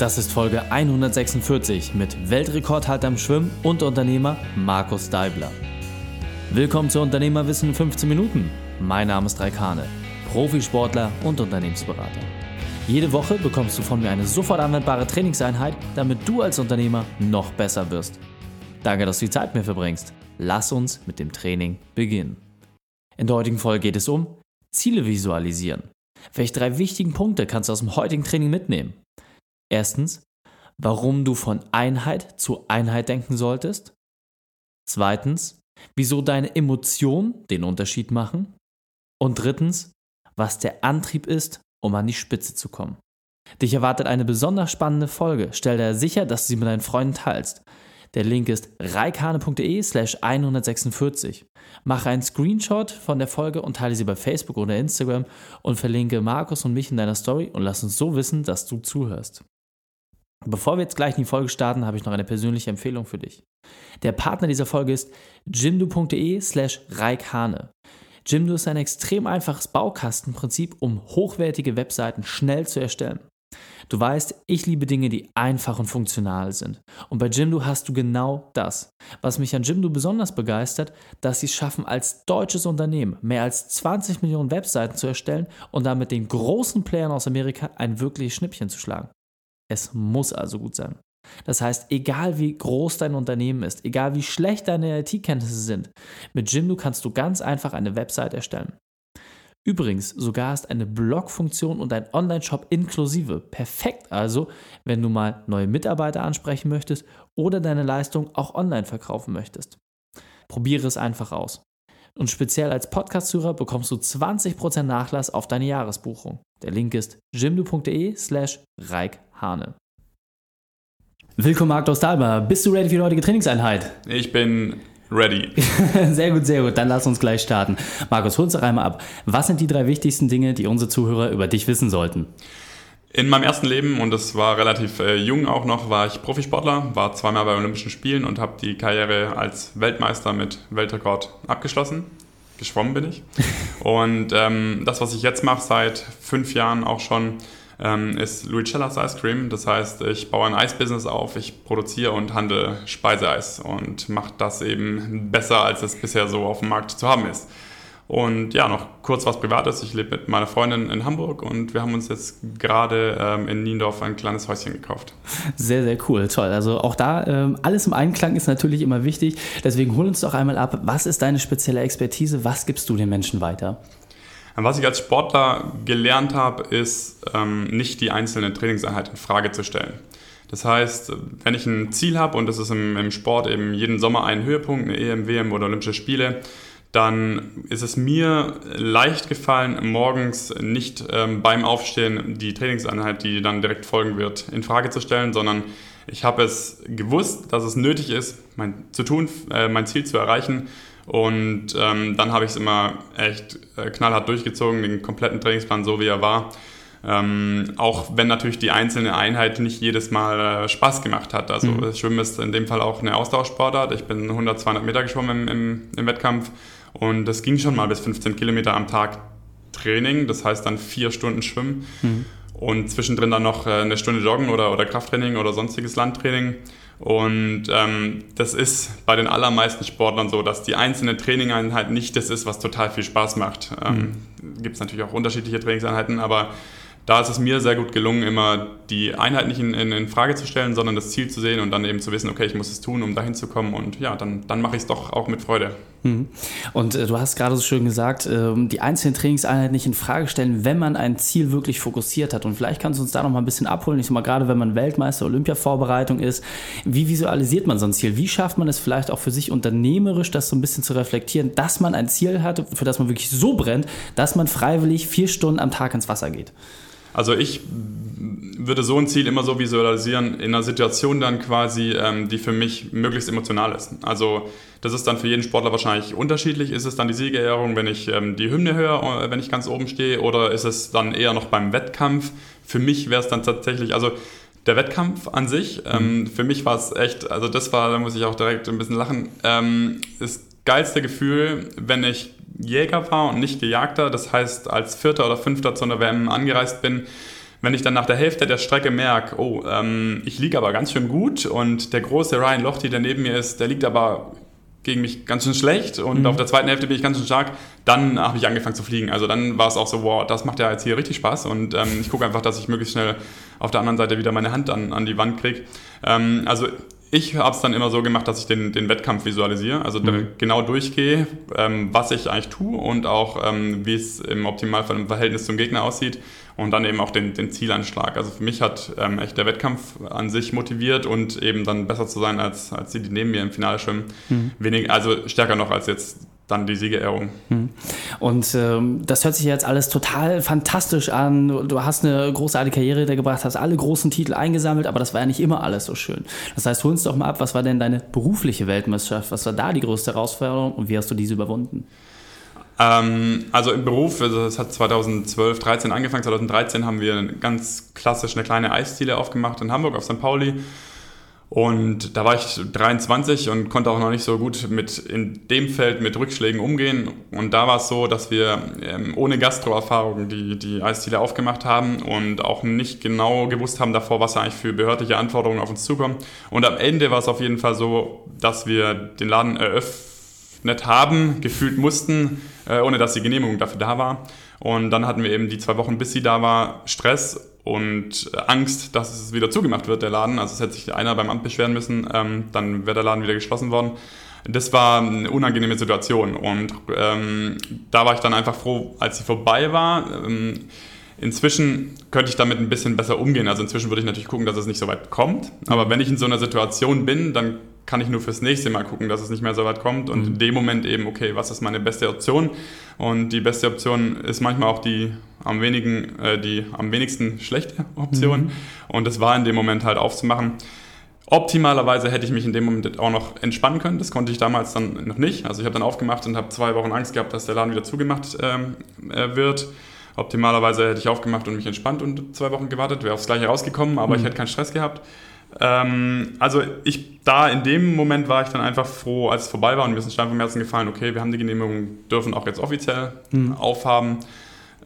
Das ist Folge 146 mit Weltrekordhalter im Schwimmen und Unternehmer Markus Deibler. Willkommen zu Unternehmerwissen in 15 Minuten. Mein Name ist Raikane, Profisportler und Unternehmensberater. Jede Woche bekommst du von mir eine sofort anwendbare Trainingseinheit, damit du als Unternehmer noch besser wirst. Danke, dass du die Zeit mir verbringst. Lass uns mit dem Training beginnen. In der heutigen Folge geht es um Ziele visualisieren. Welche drei wichtigen Punkte kannst du aus dem heutigen Training mitnehmen? Erstens, warum du von Einheit zu Einheit denken solltest. Zweitens, wieso deine Emotionen den Unterschied machen. Und drittens, was der Antrieb ist, um an die Spitze zu kommen. Dich erwartet eine besonders spannende Folge. Stell dir sicher, dass du sie mit deinen Freunden teilst. Der Link ist reikane.de slash 146. Mache einen Screenshot von der Folge und teile sie bei Facebook oder Instagram und verlinke Markus und mich in deiner Story und lass uns so wissen, dass du zuhörst. Bevor wir jetzt gleich in die Folge starten, habe ich noch eine persönliche Empfehlung für dich. Der Partner dieser Folge ist jimdo.de slash reikhane. Jimdo ist ein extrem einfaches Baukastenprinzip, um hochwertige Webseiten schnell zu erstellen. Du weißt, ich liebe Dinge, die einfach und funktional sind. Und bei Jimdo hast du genau das. Was mich an Jimdo besonders begeistert, dass sie es schaffen, als deutsches Unternehmen mehr als 20 Millionen Webseiten zu erstellen und damit den großen Playern aus Amerika ein wirkliches Schnippchen zu schlagen. Es muss also gut sein. Das heißt, egal wie groß dein Unternehmen ist, egal wie schlecht deine IT-Kenntnisse sind, mit Jimdo kannst du ganz einfach eine Website erstellen. Übrigens, sogar ist eine Blog-Funktion und ein Online-Shop inklusive. Perfekt also, wenn du mal neue Mitarbeiter ansprechen möchtest oder deine Leistung auch online verkaufen möchtest. Probiere es einfach aus. Und speziell als Podcast-Hörer bekommst du 20% Nachlass auf deine Jahresbuchung. Der Link ist jimdo.de slash reikhane. Willkommen, Markus Dalmer. Bist du ready für die heutige Trainingseinheit? Ich bin ready. sehr gut, sehr gut. Dann lass uns gleich starten. Markus, hol uns doch einmal ab. Was sind die drei wichtigsten Dinge, die unsere Zuhörer über dich wissen sollten? In meinem ersten Leben, und das war relativ äh, jung auch noch, war ich Profisportler, war zweimal bei Olympischen Spielen und habe die Karriere als Weltmeister mit Weltrekord abgeschlossen. Geschwommen bin ich. und ähm, das, was ich jetzt mache, seit fünf Jahren auch schon, ähm, ist Luicellas Ice Cream. Das heißt, ich baue ein Eisbusiness auf, ich produziere und handle Speiseeis und mache das eben besser, als es bisher so auf dem Markt zu haben ist. Und ja, noch kurz was Privates. Ich lebe mit meiner Freundin in Hamburg und wir haben uns jetzt gerade ähm, in Niendorf ein kleines Häuschen gekauft. Sehr, sehr cool, toll. Also auch da, ähm, alles im Einklang ist natürlich immer wichtig. Deswegen hol uns doch einmal ab, was ist deine spezielle Expertise? Was gibst du den Menschen weiter? Was ich als Sportler gelernt habe, ist ähm, nicht die einzelne Trainingseinheit in Frage zu stellen. Das heißt, wenn ich ein Ziel habe und das ist im, im Sport eben jeden Sommer ein Höhepunkt, eine EM, WM oder Olympische Spiele, dann ist es mir leicht gefallen, morgens nicht ähm, beim Aufstehen die Trainingseinheit, die dann direkt folgen wird, in Frage zu stellen, sondern ich habe es gewusst, dass es nötig ist, mein, zu tun, äh, mein Ziel zu erreichen. Und ähm, dann habe ich es immer echt äh, knallhart durchgezogen, den kompletten Trainingsplan so wie er war. Ähm, auch wenn natürlich die einzelne Einheit nicht jedes Mal äh, Spaß gemacht hat. Also mhm. Schwimmen ist in dem Fall auch eine Ausdauersportart. Ich bin 100, 200 Meter geschwommen im, im, im Wettkampf und das ging schon mal bis 15 Kilometer am Tag Training, das heißt dann vier Stunden Schwimmen mhm. und zwischendrin dann noch äh, eine Stunde Joggen oder, oder Krafttraining oder sonstiges Landtraining. Und ähm, das ist bei den allermeisten Sportlern so, dass die einzelne Trainingeinheit nicht das ist, was total viel Spaß macht. Ähm, mhm. Gibt es natürlich auch unterschiedliche Trainingseinheiten, aber da ist es mir sehr gut gelungen, immer die Einheit nicht in, in, in, Frage zu stellen, sondern das Ziel zu sehen und dann eben zu wissen, okay, ich muss es tun, um dahin zu kommen. Und ja, dann, dann mache ich es doch auch mit Freude. Mhm. Und äh, du hast gerade so schön gesagt, äh, die einzelnen Trainingseinheiten nicht in Frage stellen, wenn man ein Ziel wirklich fokussiert hat. Und vielleicht kannst du uns da noch mal ein bisschen abholen. Ich sag mal, gerade wenn man Weltmeister, Olympia-Vorbereitung ist, wie visualisiert man so ein Ziel? Wie schafft man es vielleicht auch für sich unternehmerisch, das so ein bisschen zu reflektieren, dass man ein Ziel hat, für das man wirklich so brennt, dass man freiwillig vier Stunden am Tag ins Wasser geht? Also ich würde so ein Ziel immer so visualisieren, in einer Situation dann quasi, ähm, die für mich möglichst emotional ist. Also das ist dann für jeden Sportler wahrscheinlich unterschiedlich. Ist es dann die Siegerehrung, wenn ich ähm, die Hymne höre, äh, wenn ich ganz oben stehe, oder ist es dann eher noch beim Wettkampf? Für mich wäre es dann tatsächlich, also der Wettkampf an sich, ähm, mhm. für mich war es echt, also das war, da muss ich auch direkt ein bisschen lachen, ähm, das geilste Gefühl, wenn ich Jäger war und nicht Gejagter, das heißt als Vierter oder Fünfter zu einer WM angereist bin, wenn ich dann nach der Hälfte der Strecke merke, oh, ähm, ich liege aber ganz schön gut und der große Ryan Lochte, der neben mir ist, der liegt aber gegen mich ganz schön schlecht und mhm. auf der zweiten Hälfte bin ich ganz schön stark, dann habe ich angefangen zu fliegen. Also dann war es auch so, wow, das macht ja jetzt hier richtig Spaß und ähm, ich gucke einfach, dass ich möglichst schnell auf der anderen Seite wieder meine Hand an, an die Wand kriege. Ähm, also ich habe es dann immer so gemacht, dass ich den, den Wettkampf visualisiere, also mhm. genau durchgehe, ähm, was ich eigentlich tue und auch ähm, wie es im Optimalfall im Verhältnis zum Gegner aussieht und dann eben auch den, den Zielanschlag. Also für mich hat ähm, echt der Wettkampf an sich motiviert und eben dann besser zu sein als, als die, die neben mir im Finale schwimmen. Mhm. Wenig, also stärker noch als jetzt dann die Siegerehrung. Hm. Und ähm, das hört sich jetzt alles total fantastisch an. Du hast eine großartige Karriere da gebracht, hast alle großen Titel eingesammelt, aber das war ja nicht immer alles so schön. Das heißt, hol uns doch mal ab, was war denn deine berufliche Weltmeisterschaft? Was war da die größte Herausforderung und wie hast du diese überwunden? Ähm, also im Beruf, also es hat 2012, 13 angefangen. 2013 haben wir ganz klassisch eine kleine Eisziele aufgemacht in Hamburg auf St. Pauli und da war ich 23 und konnte auch noch nicht so gut mit in dem Feld mit Rückschlägen umgehen. Und da war es so, dass wir ähm, ohne Gastroerfahrung die, die Eisziele aufgemacht haben und auch nicht genau gewusst haben davor, was eigentlich für behördliche Anforderungen auf uns zukommen. Und am Ende war es auf jeden Fall so, dass wir den Laden eröffnet haben, gefühlt mussten, äh, ohne dass die Genehmigung dafür da war. Und dann hatten wir eben die zwei Wochen, bis sie da war, Stress und Angst, dass es wieder zugemacht wird, der Laden. Also es hätte sich einer beim Amt beschweren müssen, ähm, dann wäre der Laden wieder geschlossen worden. Das war eine unangenehme Situation und ähm, da war ich dann einfach froh, als sie vorbei war. Ähm, inzwischen könnte ich damit ein bisschen besser umgehen. Also inzwischen würde ich natürlich gucken, dass es nicht so weit kommt. Aber wenn ich in so einer Situation bin, dann kann ich nur fürs nächste Mal gucken, dass es nicht mehr so weit kommt. Und mhm. in dem Moment eben, okay, was ist meine beste Option? Und die beste Option ist manchmal auch die am, wenigen, äh, die am wenigsten schlechte Option. Mhm. Und das war in dem Moment halt aufzumachen. Optimalerweise hätte ich mich in dem Moment auch noch entspannen können. Das konnte ich damals dann noch nicht. Also ich habe dann aufgemacht und habe zwei Wochen Angst gehabt, dass der Laden wieder zugemacht ähm, äh, wird. Optimalerweise hätte ich aufgemacht und mich entspannt und zwei Wochen gewartet, wäre aufs Gleiche rausgekommen, aber mhm. ich hätte keinen Stress gehabt. Ähm, also ich, da in dem Moment war ich dann einfach froh, als es vorbei war und mir ist ein Stein vom Herzen gefallen, okay, wir haben die Genehmigung, dürfen auch jetzt offiziell mhm. aufhaben.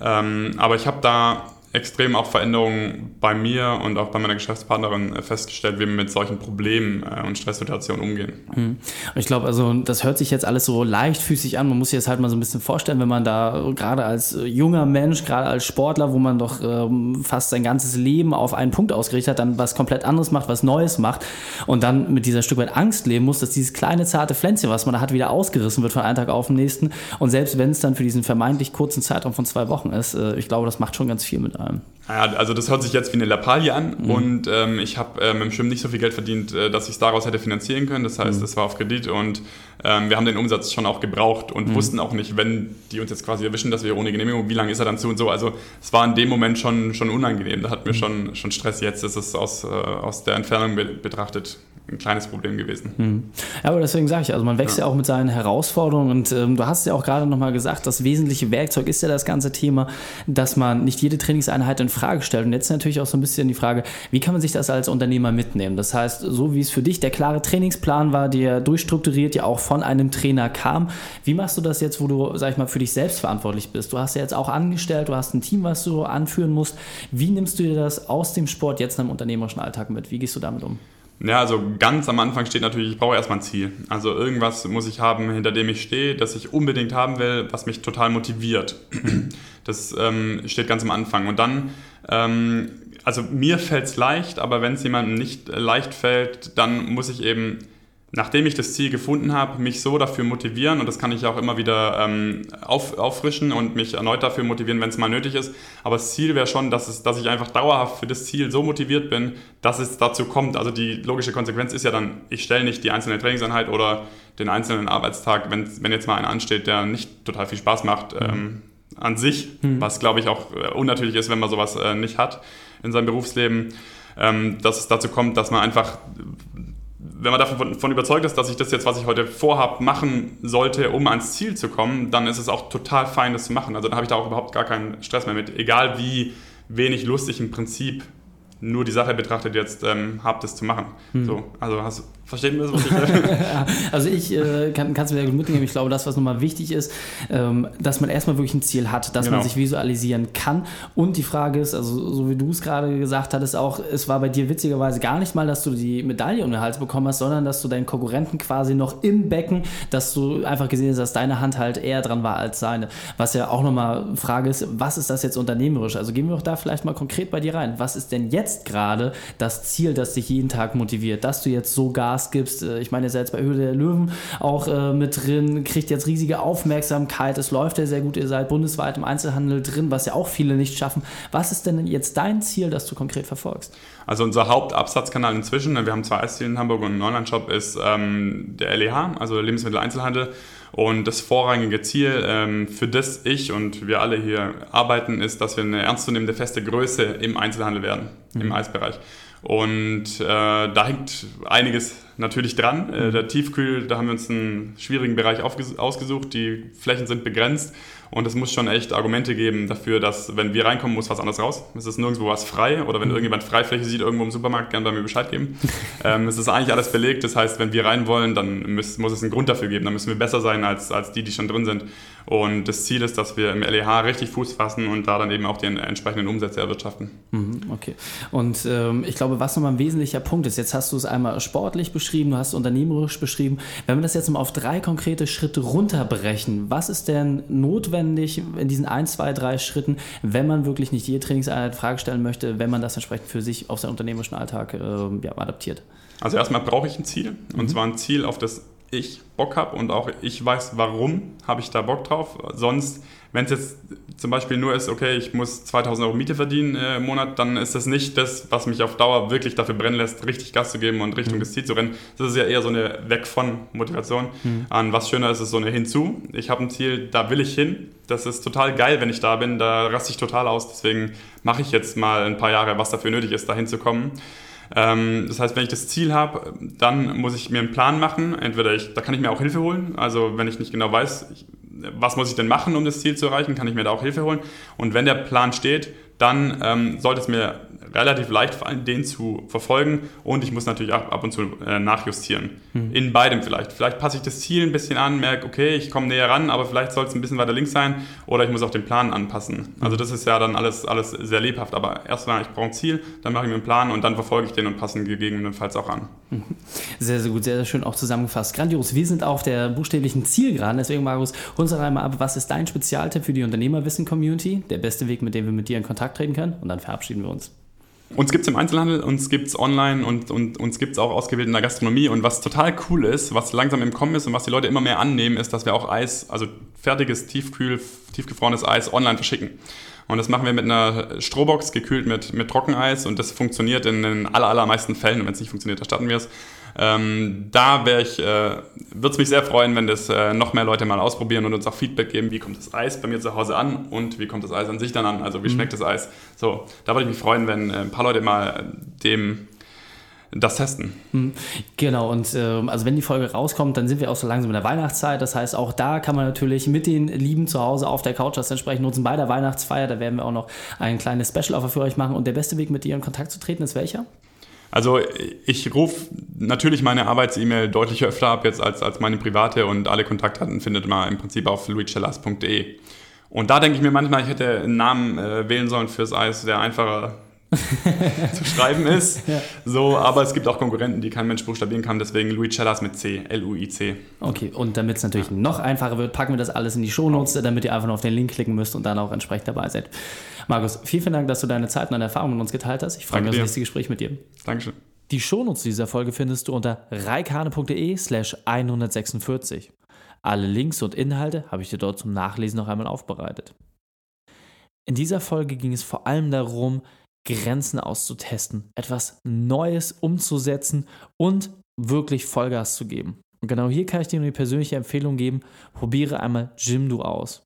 Ähm, aber ich habe da extrem auch Veränderungen bei mir und auch bei meiner Geschäftspartnerin äh, festgestellt, wie wir mit solchen Problemen äh, und Stresssituationen umgehen. Mhm. Ich glaube, also das hört sich jetzt alles so leichtfüßig an. Man muss sich das halt mal so ein bisschen vorstellen, wenn man da gerade als junger Mensch, gerade als Sportler, wo man doch ähm, fast sein ganzes Leben auf einen Punkt ausgerichtet hat, dann was komplett anderes macht, was Neues macht und dann mit dieser Stück weit Angst leben muss, dass dieses kleine zarte Pflänzchen, was man da hat, wieder ausgerissen wird von einem Tag auf den nächsten. Und selbst wenn es dann für diesen vermeintlich kurzen Zeitraum von zwei Wochen ist, äh, ich glaube, das macht schon ganz viel mit einem allem. Ja, also das hört sich jetzt wie eine Lappalie an mhm. und ähm, ich habe ähm, im Schwimmen nicht so viel Geld verdient, äh, dass ich es daraus hätte finanzieren können. Das heißt, mhm. das war auf Kredit und ähm, wir haben den Umsatz schon auch gebraucht und mhm. wussten auch nicht, wenn die uns jetzt quasi erwischen, dass wir ohne Genehmigung, wie lange ist er dann zu und so. Also es war in dem Moment schon, schon unangenehm. Da hatten wir mhm. schon, schon Stress. Jetzt ist es aus, äh, aus der Entfernung betrachtet ein kleines Problem gewesen. Mhm. Ja, aber deswegen sage ich, also man wächst ja. ja auch mit seinen Herausforderungen und ähm, du hast ja auch gerade nochmal gesagt, das wesentliche Werkzeug ist ja das ganze Thema, dass man nicht jede Trainingseinheit in Frage stellt. Und jetzt natürlich auch so ein bisschen die Frage, wie kann man sich das als Unternehmer mitnehmen? Das heißt, so wie es für dich der klare Trainingsplan war, der durchstrukturiert ja auch von einem Trainer kam, wie machst du das jetzt, wo du, sag ich mal, für dich selbst verantwortlich bist? Du hast ja jetzt auch angestellt, du hast ein Team, was du anführen musst. Wie nimmst du dir das aus dem Sport jetzt in einem unternehmerischen Alltag mit? Wie gehst du damit um? Ja, also ganz am Anfang steht natürlich, ich brauche erstmal ein Ziel. Also irgendwas muss ich haben, hinter dem ich stehe, das ich unbedingt haben will, was mich total motiviert. Das ähm, steht ganz am Anfang. Und dann, ähm, also mir fällt es leicht, aber wenn es jemandem nicht leicht fällt, dann muss ich eben nachdem ich das Ziel gefunden habe, mich so dafür motivieren und das kann ich auch immer wieder ähm, auf, auffrischen und mich erneut dafür motivieren, wenn es mal nötig ist. Aber das Ziel wäre schon, dass, es, dass ich einfach dauerhaft für das Ziel so motiviert bin, dass es dazu kommt. Also die logische Konsequenz ist ja dann, ich stelle nicht die einzelne Trainingseinheit oder den einzelnen Arbeitstag, wenn, wenn jetzt mal einer ansteht, der nicht total viel Spaß macht. Mhm. Ähm, an sich, mhm. was glaube ich auch äh, unnatürlich ist, wenn man sowas äh, nicht hat in seinem Berufsleben, ähm, dass es dazu kommt, dass man einfach wenn man davon überzeugt ist, dass ich das jetzt, was ich heute vorhabe, machen sollte, um ans Ziel zu kommen, dann ist es auch total fein, das zu machen. Also dann habe ich da auch überhaupt gar keinen Stress mehr mit. Egal wie wenig Lust ich im Prinzip nur die Sache betrachtet jetzt ähm, habe, das zu machen. Hm. So, also hast, Verstehen wir das, was ich Also ich äh, kann es mir gut mitnehmen. Ich glaube, das, was nochmal wichtig ist, ähm, dass man erstmal wirklich ein Ziel hat, dass genau. man sich visualisieren kann. Und die Frage ist, also so wie du es gerade gesagt hattest, auch, es war bei dir witzigerweise gar nicht mal, dass du die Medaille um den Hals bekommen hast, sondern dass du deinen Konkurrenten quasi noch im Becken, dass du einfach gesehen hast, dass deine Hand halt eher dran war als seine. Was ja auch nochmal Frage ist, was ist das jetzt unternehmerisch? Also gehen wir doch da vielleicht mal konkret bei dir rein. Was ist denn jetzt gerade das Ziel, das dich jeden Tag motiviert, dass du jetzt sogar Gas gibst. Äh, ich meine, ihr seid jetzt bei Höhle der Löwen auch äh, mit drin, kriegt jetzt riesige Aufmerksamkeit. Es läuft ja sehr gut. Ihr seid bundesweit im Einzelhandel drin, was ja auch viele nicht schaffen. Was ist denn jetzt dein Ziel, das du konkret verfolgst? Also unser Hauptabsatzkanal inzwischen, wir haben zwei Eisziele in Hamburg und einen Online-Shop, ist ähm, der LEH, also Lebensmitteleinzelhandel. Und das vorrangige Ziel, ähm, für das ich und wir alle hier arbeiten, ist, dass wir eine ernstzunehmende feste Größe im Einzelhandel werden, mhm. im Eisbereich. Und äh, da hängt einiges natürlich dran. Äh, der Tiefkühl, da haben wir uns einen schwierigen Bereich ausgesucht. Die Flächen sind begrenzt und es muss schon echt Argumente geben dafür, dass, wenn wir reinkommen, muss was anderes raus. Es ist nirgendwo was frei oder wenn mhm. irgendjemand Freifläche sieht irgendwo im Supermarkt, gerne bei mir Bescheid geben. ähm, es ist eigentlich alles belegt. Das heißt, wenn wir rein wollen, dann muss, muss es einen Grund dafür geben. Dann müssen wir besser sein als, als die, die schon drin sind. Und das Ziel ist, dass wir im LEH richtig Fuß fassen und da dann eben auch die entsprechenden Umsätze erwirtschaften. Mhm, okay. Und ähm, ich glaube, was nochmal ein wesentlicher Punkt ist, jetzt hast du es einmal sportlich beschrieben, du hast es unternehmerisch beschrieben. Wenn wir das jetzt mal auf drei konkrete Schritte runterbrechen, was ist denn notwendig in diesen ein, zwei, drei Schritten, wenn man wirklich nicht jede Trainingseinheit Frage stellen möchte, wenn man das entsprechend für sich auf seinen unternehmerischen Alltag äh, ja, adaptiert? Also erstmal brauche ich ein Ziel und mhm. zwar ein Ziel, auf das ich Bock habe und auch ich weiß, warum habe ich da Bock drauf. Sonst, wenn es jetzt zum Beispiel nur ist, okay, ich muss 2000 Euro Miete verdienen äh, im Monat, dann ist das nicht das, was mich auf Dauer wirklich dafür brennen lässt, richtig Gas zu geben und Richtung mhm. des Ziels zu rennen. Das ist ja eher so eine Weg von Motivation. Mhm. An was schöner ist es so eine hinzu. Ich habe ein Ziel, da will ich hin. Das ist total geil, wenn ich da bin. Da raste ich total aus. Deswegen mache ich jetzt mal ein paar Jahre, was dafür nötig ist, da hinzukommen. Ähm, das heißt, wenn ich das Ziel habe, dann muss ich mir einen Plan machen. Entweder ich, da kann ich mir auch Hilfe holen. Also wenn ich nicht genau weiß, was muss ich denn machen, um das Ziel zu erreichen, kann ich mir da auch Hilfe holen. Und wenn der Plan steht, dann ähm, sollte es mir relativ leicht fallen, den zu verfolgen und ich muss natürlich ab, ab und zu äh, nachjustieren. Mhm. In beidem vielleicht. Vielleicht passe ich das Ziel ein bisschen an, merke, okay, ich komme näher ran, aber vielleicht soll es ein bisschen weiter links sein oder ich muss auch den Plan anpassen. Mhm. Also das ist ja dann alles, alles sehr lebhaft, aber erstmal, ich brauche ein Ziel, dann mache ich mir einen Plan und dann verfolge ich den und passe ihn gegebenenfalls auch an. Mhm. Sehr, sehr gut, sehr, sehr schön auch zusammengefasst. Grandios, wir sind auf der buchstäblichen Zielgeraden, deswegen Markus, hol uns einmal ab, was ist dein Spezialtipp für die Unternehmerwissen-Community? Der beste Weg, mit dem wir mit dir in Kontakt treten können und dann verabschieden wir uns. Uns gibt es im Einzelhandel, uns gibt es online und, und uns gibt es auch ausgewählt in der Gastronomie. Und was total cool ist, was langsam im Kommen ist und was die Leute immer mehr annehmen, ist, dass wir auch Eis, also fertiges, tiefkühl, tiefgefrorenes Eis online verschicken. Und das machen wir mit einer Strohbox, gekühlt mit, mit Trockeneis und das funktioniert in den aller, allermeisten Fällen. Und wenn es nicht funktioniert, erstatten wir es. Ähm, da wäre ich, äh, würde es mich sehr freuen, wenn das äh, noch mehr Leute mal ausprobieren und uns auch Feedback geben, wie kommt das Eis bei mir zu Hause an und wie kommt das Eis an sich dann an, also wie mhm. schmeckt das Eis. So, da würde ich mich freuen, wenn äh, ein paar Leute mal dem das testen. Mhm. Genau, und äh, also wenn die Folge rauskommt, dann sind wir auch so langsam in der Weihnachtszeit. Das heißt, auch da kann man natürlich mit den Lieben zu Hause auf der Couch das entsprechend nutzen bei der Weihnachtsfeier. Da werden wir auch noch ein kleines Special-Offer für euch machen. Und der beste Weg, mit dir in Kontakt zu treten, ist welcher? Also ich rufe natürlich meine Arbeits-E-Mail deutlich öfter ab jetzt als, als meine private und alle Kontaktdaten findet man im Prinzip auf luicellas.de. Und da denke ich mir manchmal, ich hätte einen Namen äh, wählen sollen fürs Eis, der einfacher zu schreiben ist. Ja. So, aber es gibt auch Konkurrenten, die kein Mensch buchstabieren kann, deswegen Luicellas mit C, L-U-I-C. Okay, und damit es natürlich ja. noch einfacher wird, packen wir das alles in die Shownotes, damit ihr einfach nur auf den Link klicken müsst und dann auch entsprechend dabei seid. Markus, vielen, vielen Dank, dass du deine Zeit und deine Erfahrungen mit uns geteilt hast. Ich freue mich auf das nächste Gespräch mit dir. Dankeschön. Die Shownotes dieser Folge findest du unter reikane.de slash 146. Alle Links und Inhalte habe ich dir dort zum Nachlesen noch einmal aufbereitet. In dieser Folge ging es vor allem darum, Grenzen auszutesten, etwas Neues umzusetzen und wirklich Vollgas zu geben. Und genau hier kann ich dir nur die persönliche Empfehlung geben, probiere einmal Jimdo aus.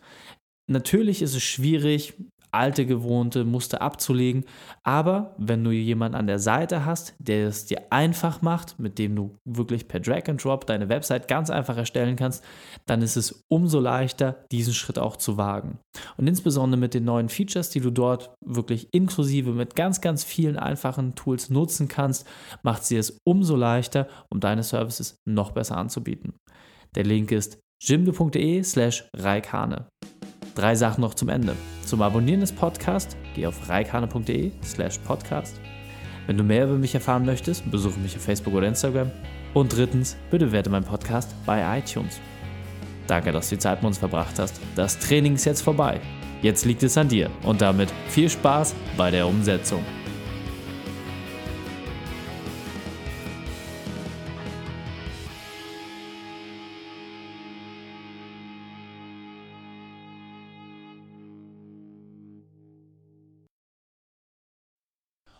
Natürlich ist es schwierig, alte gewohnte Muster abzulegen. Aber wenn du jemanden an der Seite hast, der es dir einfach macht, mit dem du wirklich per Drag and Drop deine Website ganz einfach erstellen kannst, dann ist es umso leichter, diesen Schritt auch zu wagen. Und insbesondere mit den neuen Features, die du dort wirklich inklusive mit ganz, ganz vielen einfachen Tools nutzen kannst, macht sie es umso leichter, um deine Services noch besser anzubieten. Der Link ist jimdo.de slash reikane. Drei Sachen noch zum Ende. Zum Abonnieren des Podcasts geh auf reikane.de slash podcast. Wenn du mehr über mich erfahren möchtest, besuche mich auf Facebook oder Instagram. Und drittens, bitte werte meinen Podcast bei iTunes. Danke, dass du die Zeit mit uns verbracht hast. Das Training ist jetzt vorbei. Jetzt liegt es an dir und damit viel Spaß bei der Umsetzung.